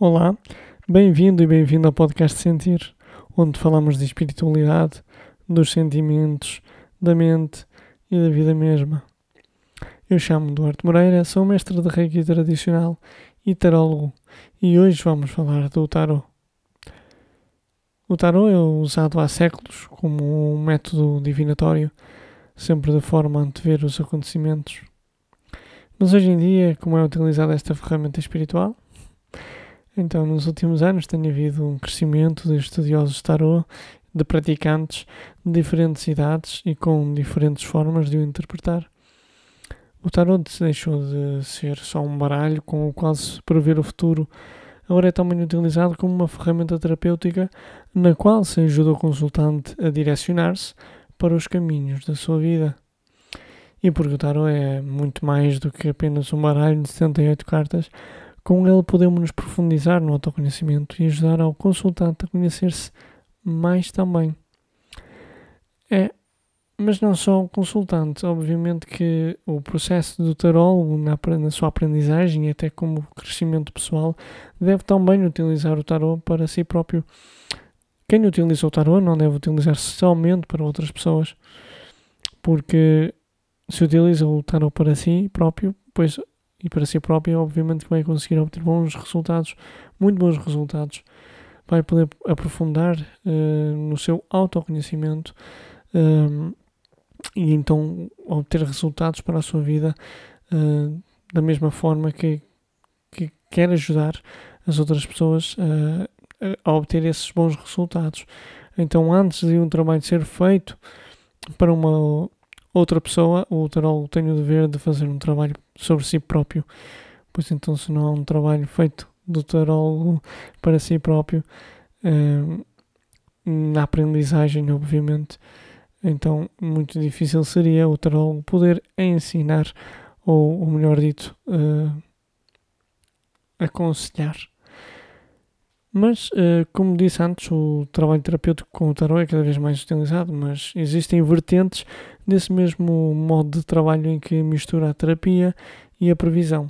Olá, bem-vindo e bem-vindo ao podcast Sentir, onde falamos de espiritualidade, dos sentimentos, da mente e da vida mesma. Eu chamo-me Duarte Moreira, sou mestre de Reiki tradicional e tarólogo e hoje vamos falar do tarot. O tarot é usado há séculos como um método divinatório, sempre de forma a antever os acontecimentos. Mas hoje em dia, como é utilizada esta ferramenta espiritual? Então, nos últimos anos tem havido um crescimento de estudiosos de tarot, de praticantes de diferentes idades e com diferentes formas de o interpretar. O tarot deixou de ser só um baralho com o qual se prever o futuro. Agora é também utilizado como uma ferramenta terapêutica na qual se ajuda o consultante a direcionar-se para os caminhos da sua vida. E porque o tarot é muito mais do que apenas um baralho de 78 cartas, com ele podemos nos profundizar no autoconhecimento e ajudar ao consultante a conhecer-se mais também. É, mas não só o consultante, obviamente que o processo do tarólogo na, na sua aprendizagem e até como crescimento pessoal deve também utilizar o tarot para si próprio. Quem utiliza o tarot não deve utilizar somente para outras pessoas, porque se utiliza o tarot para si próprio, pois e para si próprio, obviamente vai conseguir obter bons resultados, muito bons resultados. Vai poder aprofundar uh, no seu autoconhecimento uh, e então obter resultados para a sua vida uh, da mesma forma que, que quer ajudar as outras pessoas a obter esses bons resultados. Então, antes de um trabalho ser feito para uma outra pessoa, o tarólogo tem o dever de fazer um trabalho sobre si próprio. Pois então, se não há um trabalho feito do tarólogo para si próprio, uh, na aprendizagem, obviamente, então muito difícil seria o tarólogo poder ensinar, ou, ou melhor dito, uh, aconselhar. Mas, uh, como disse antes, o trabalho terapêutico com o tarot é cada vez mais utilizado, mas existem vertentes desse mesmo modo de trabalho em que mistura a terapia e a previsão,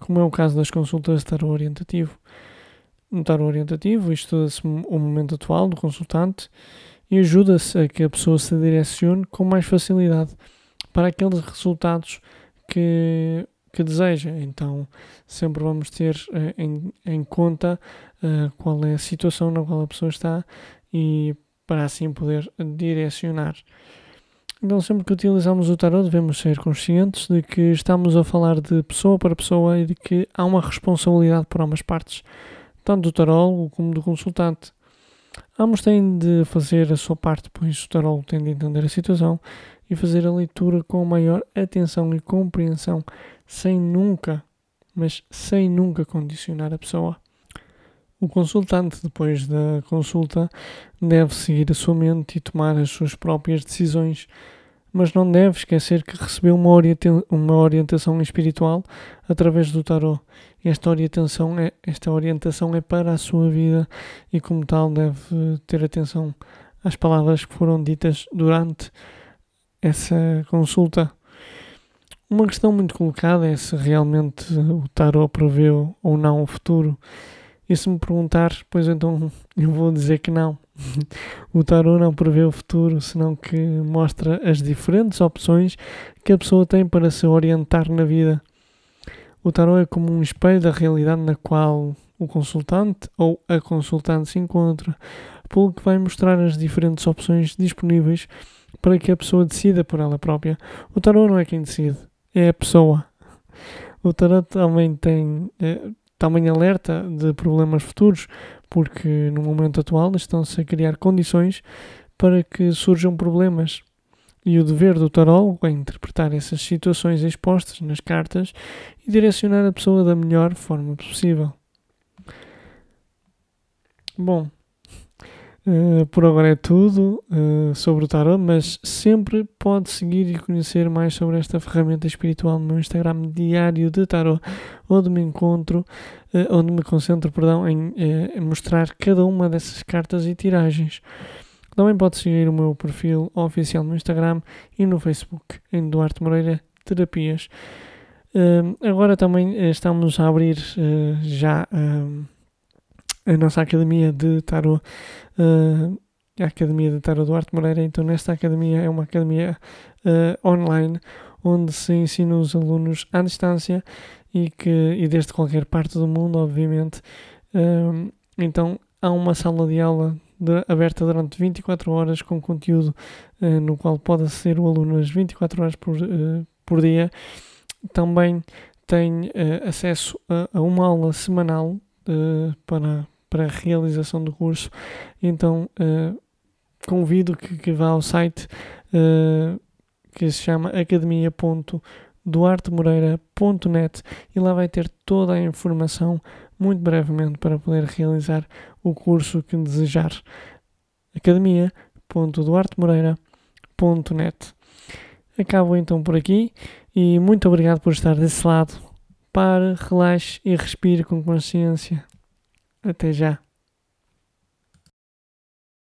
como é o caso das consultas de tarot orientativo. No tarot orientativo, estuda-se o momento atual do consultante e ajuda-se a que a pessoa se direcione com mais facilidade para aqueles resultados que que deseja. Então, sempre vamos ter uh, em, em, conta uh, qual é a situação na qual a pessoa está e para assim poder direcionar. Então, sempre que utilizamos o tarot, devemos ser conscientes de que estamos a falar de pessoa para pessoa e de que há uma responsabilidade por ambas partes, tanto do tarólogo como do consultante. Ambos têm de fazer a sua parte, pois o tarólogo tem de entender a situação e fazer a leitura com maior atenção e compreensão sem nunca, mas sem nunca condicionar a pessoa. O consultante, depois da consulta, deve seguir a sua mente e tomar as suas próprias decisões, mas não deve esquecer que recebeu uma, uma orientação espiritual através do tarot. Esta orientação, é, esta orientação é para a sua vida e, como tal, deve ter atenção às palavras que foram ditas durante essa consulta. Uma questão muito colocada é se realmente o tarot prevê ou não o futuro. E se me perguntar, pois então eu vou dizer que não. O tarot não prevê o futuro, senão que mostra as diferentes opções que a pessoa tem para se orientar na vida. O tarot é como um espelho da realidade na qual o consultante ou a consultante se encontra, pelo que vai mostrar as diferentes opções disponíveis para que a pessoa decida por ela própria. O tarot não é quem decide, é a pessoa. O tarot também tem é, também alerta de problemas futuros, porque no momento atual estão-se a criar condições para que surjam problemas. E o dever do tarólogo é interpretar essas situações expostas nas cartas e direcionar a pessoa da melhor forma possível. Bom, Uh, por agora é tudo uh, sobre o tarot, mas sempre pode seguir e conhecer mais sobre esta ferramenta espiritual no meu Instagram diário de tarot, onde me encontro, uh, onde me concentro, perdão, em mostrar cada uma dessas cartas e tiragens. Também pode seguir o meu perfil oficial no Instagram e no Facebook, em Duarte Moreira Terapias. agora também estamos a abrir já a nossa academia de tarot, uh, a academia de tarot do Arte Moreira. Então, nesta academia é uma academia uh, online onde se ensina os alunos à distância e que e desde qualquer parte do mundo, obviamente. Uh, então, há uma sala de aula de, aberta durante 24 horas com conteúdo no qual pode aceder o aluno as 24 horas por, por dia. Também tem acesso a, a uma aula semanal para para a realização do curso. Então uh, convido que, que, vá ao site uh, que se chama academia.duartemoreira.net e lá vai ter toda a informação muito brevemente para poder realizar o curso que desejar. academia.duartemoreira.net Acabo então por aqui e muito obrigado por estar desse lado. Pare, relaxe e respire com consciência. Até já.